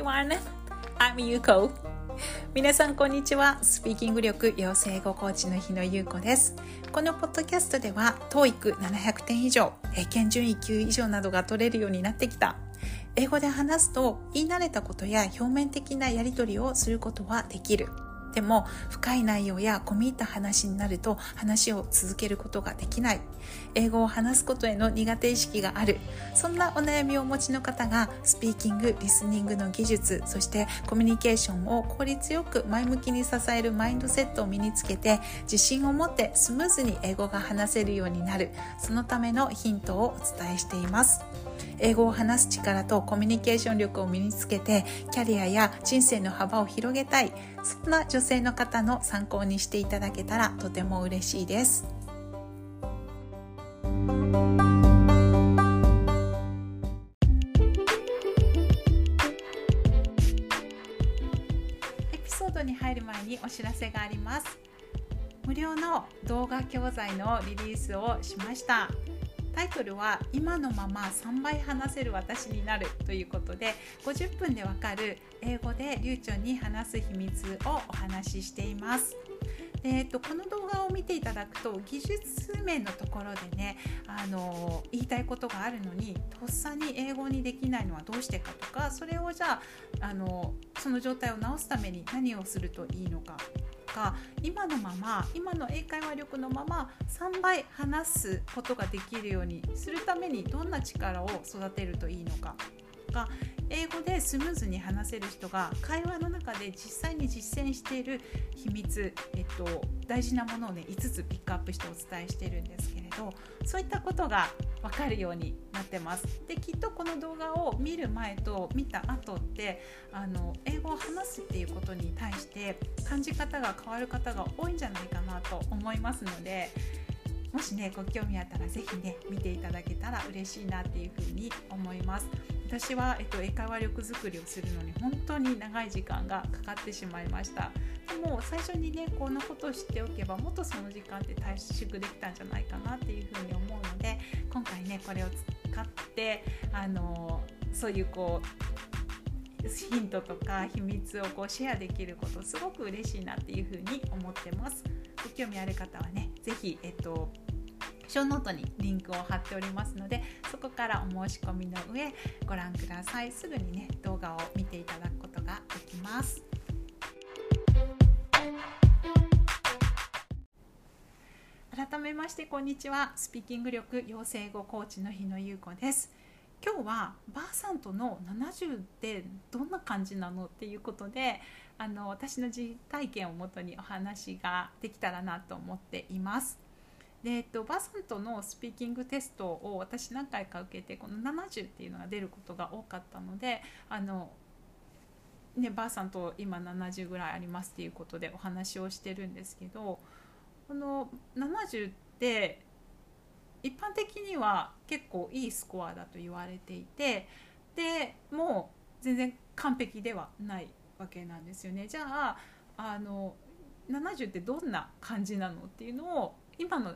everyone! I'm Yuko. 皆さんこんにちは。スピーキング力養成語コーチの日野優子です。このポッドキャストでは TOEIC700 点以上、英検準位級以上などが取れるようになってきた。英語で話すと言い慣れたことや表面的なやり取りをすることはできる。でも深い内容や込み入った話になると話を続けることができない。英語を話すことへの苦手意識がある。そんなお悩みをお持ちの方がスピーキングリスニングの技術そしてコミュニケーションを効率よく前向きに支えるマインドセットを身につけて自信を持ってスムーズに英語が話せるようになる。そのためのヒントをお伝えしています。英語を話す力とコミュニケーション力を身につけてキャリアや人生の幅を広げたい。そんな女性の方の参考にしていただけたらとても嬉しいです。エピソードに入る前にお知らせがあります。無料の動画教材のリリースをしました。タイトルは「今のまま3倍話せる私になる」ということで50分でわかる英語で流暢に話す秘密をお話ししています。えーと、この動画を見ていただくと技術面のところでねあの言いたいことがあるのにとっさに英語にできないのはどうしてかとかそれをじゃああのその状態を直すために何をするといいのかか今のまま今の英会話力のまま3倍話すことができるようにするためにどんな力を育てるといいのか。が英語でスムーズに話せる人が会話の中で実際に実践している秘密、えっと、大事なものをね5つピックアップしてお伝えしているんですけれどそういったことが分かるようになってます。できっとこの動画を見る前と見た後ってあの英語を話すっていうことに対して感じ方が変わる方が多いんじゃないかなと思いますのでもしねご興味あったら是非ね見ていただけたら嬉しいなっていうふうに思います私は、えっと、英会話力づくりをするのに本当に長い時間がかかってしまいましたでも最初にねこんなことを知っておけばもっとその時間って短縮できたんじゃないかなっていうふうに思うので今回ねこれを使ってあのそういうこうヒントとか秘密をこうシェアできることすごく嬉しいなっていうふうに思ってます。ご興味ある方はね是非えっとショーノートにリンクを貼っておりますのでそこからお申し込みの上ご覧ください。すぐにね動画を見ていただくことができます。改めましてこんにちは。スピーキング力養成語コーチの日野優子です。今日はばあさんとの70ってどんな感じなのっていうことであの私の実体験をもとにお話ができたらなと思っています。で、えっと、ばあさんとのスピーキングテストを私何回か受けてこの70っていうのが出ることが多かったのであのね、ばあさんと今70ぐらいありますっていうことでお話をしてるんですけどこの70って一般的には結構いいスコアだと言われていてでもう全然完璧ではないわけなんですよね。じゃああの70ってどんな感じなのっていうのを今の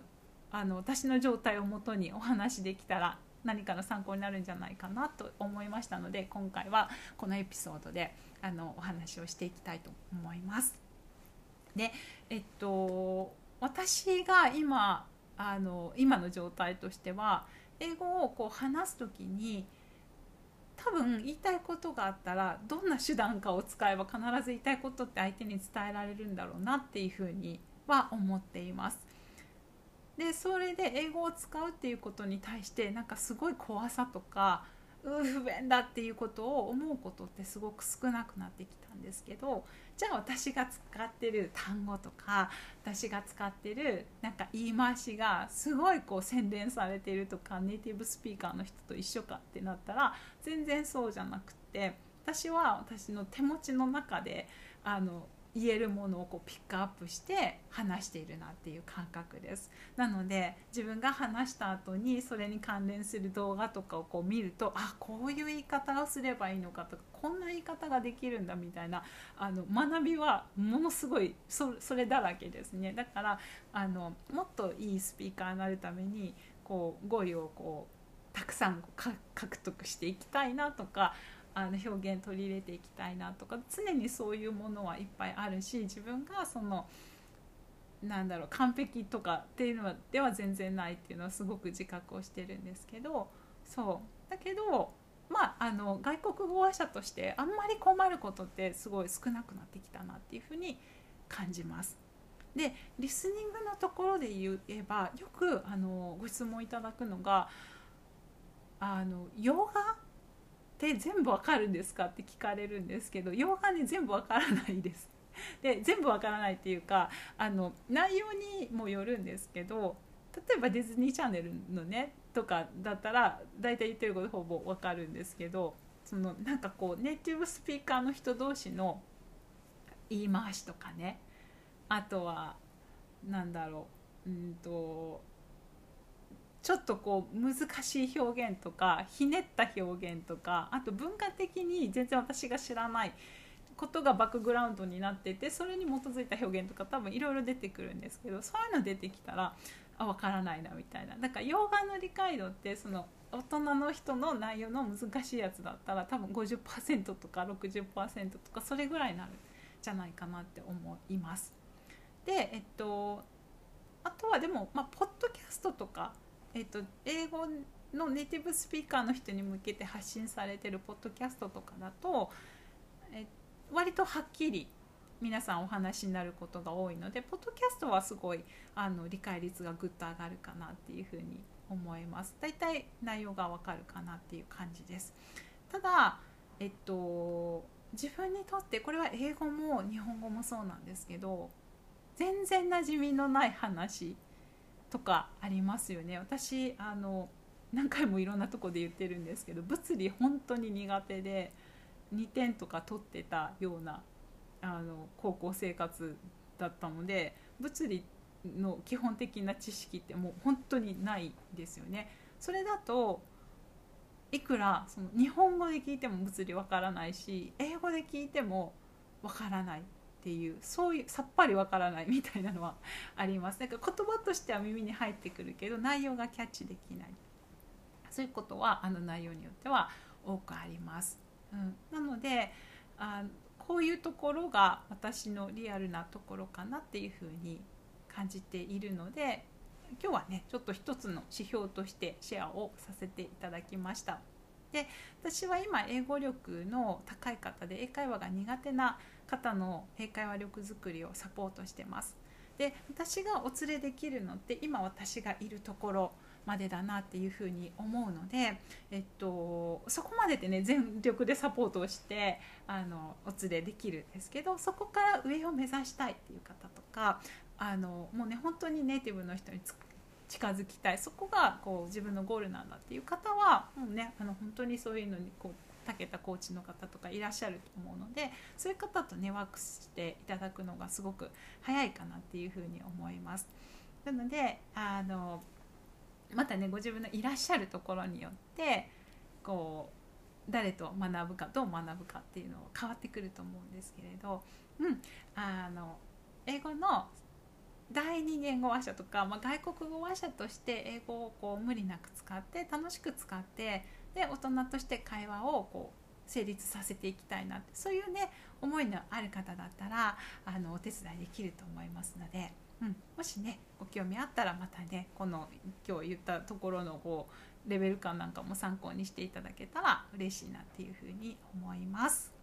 あの私の状態をもとにお話できたら何かの参考になるんじゃないかなと思いましたので今回はこのエピソードであのお話をしていきたいと思います。でえっと私が今あの今の状態としては英語をこう話す時に多分言いたいことがあったらどんな手段かを使えば必ず言いたいことって相手に伝えられるんだろうなっていうふうには思っています。でそれで英語を使うっていうことに対してなんかすごい怖さとか不便だっていうことを思うことってすごく少なくなってきたんですけどじゃあ私が使ってる単語とか私が使ってるなんか言い回しがすごいこう洗練されてるとかネイティブスピーカーの人と一緒かってなったら全然そうじゃなくって私は私の手持ちの中であの言えるものをこうピックアップして話しているなっていう感覚です。なので自分が話した後にそれに関連する動画とかをこう見るとあこういう言い方をすればいいのかとかこんな言い方ができるんだみたいなあの学びはものすごいそれだらけですね。だからあのもっといいスピーカーになるためにこう語彙をこうたくさん獲得していきたいなとかあの表現取り入れていきたいなとか常にそういうものはいっぱいあるし自分がそのなんだろう完璧とかっていうのでは全然ないっていうのはすごく自覚をしてるんですけどそうだけどまああの外国語話者としてあんまり困ることってすごい少なくなってきたなっていうふうに感じます。でリスニングのところで言えばよくあのご質問いただくのがあの洋画って全部わかるんですか？って聞かれるんですけど洋画ね全部わからないです。で全部わからないっていうかあの内容にもよるんですけど例えばディズニーチャンネルのねとかだったら大体言ってることほぼわかるんですけどそのなんかこうネイティブスピーカーの人同士の言い回しとかねあとはなんだろううんとちょっとこう難しい表現とかひねった表現とかあと文化的に全然私が知らないことがバックグラウンドになっててそれに基づいた表現とか多分いろいろ出てくるんですけどそういうの出てきたらあ分からないなみたいなだから洋画の理解度ってその大人の人の内容の難しいやつだったら多分50%とか60%とかそれぐらいになるんじゃないかなって思います。でえっとあとはでも、まあ、ポッドキャストとか、えっと、英語のネイティブスピーカーの人に向けて発信されてるポッドキャストとかだと、え割とはっきり皆さんお話になることが多いのでポッドキャストはすごいあの理解率がぐっと上がるかなっていうふうに思います。大体内容がわかるかなっていう感じです。ただえっと自分にとってこれは英語も日本語もそうなんですけど全然馴染みのない話とかありますよね私あの何回もいろんなとこで言ってるんですけど物理本当に苦手で2点とか取ってたようなあの高校生活だったので物理の基本的な知識ってもう本当にないですよね。それだといくらその日本語で聞いても物理わからないし英語で聞いてもわからないっていうそういうさっぱりわからないみたいなのはありますなんか言葉としては耳に入ってくるけど内容がキャッチできないそういうことはあの内容によっては多くあります。うん、なのであこういうところが私のリアルなところかなっていうふうに感じているので今日はねちょっと一つの指標としてシェアをさせていただきました。で私は今英語力の高い方で英会話が苦手な方の英会話力づくりをサポートしてます。で私がお連れできるのって今私がいるところまでだなっていうふうに思うので、えっと、そこまででね全力でサポートをしてあのお連れできるんですけどそこから上を目指したいっていう方とかあのもうね本当にネイティブの人に近づきたいそこがこう自分のゴールなんだっていう方はもうねあの本当にそういうのにこう長けたコーチの方とかいらっしゃると思うのでそういう方とねワークしていただくのがすごく早いかなっていうふうに思います。なのであのまたねご自分のいらっしゃるところによってこう誰と学ぶかどう学ぶかっていうのは変わってくると思うんですけれど、うん、あの英語の第二言語話者とか、まあ、外国語話者として英語をこう無理なく使って楽しく使ってで大人として会話をこう成立させていきたいなってそういうね思いのある方だったらあのお手伝いできると思いますので。うん、もしねご興味あったらまたねこの今日言ったところのこうレベル感なんかも参考にしていただけたら嬉しいなっていうふうに思います。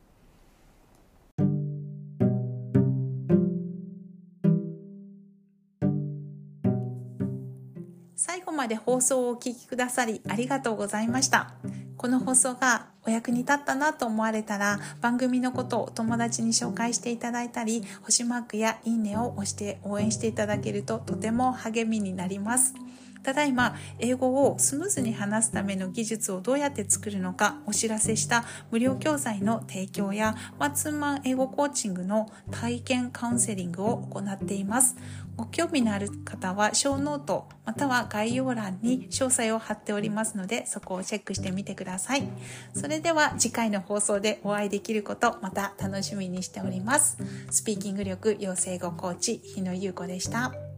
最後まで放送をお聞きくださりありがとうございました。この放送がお役に立ったなと思われたら番組のことを友達に紹介していただいたり星マークやいいねを押して応援していただけるととても励みになります。ただいま英語をスムーズに話すための技術をどうやって作るのかお知らせした無料教材の提供やマンツーマン英語コーチングの体験カウンセリングを行っています。ご興味のある方はショーノートまたは概要欄に詳細を貼っておりますのでそこをチェックしてみてください。それでは次回の放送でお会いできることまた楽しみにしております。スピーキング力養成語コーチ日野優子でした。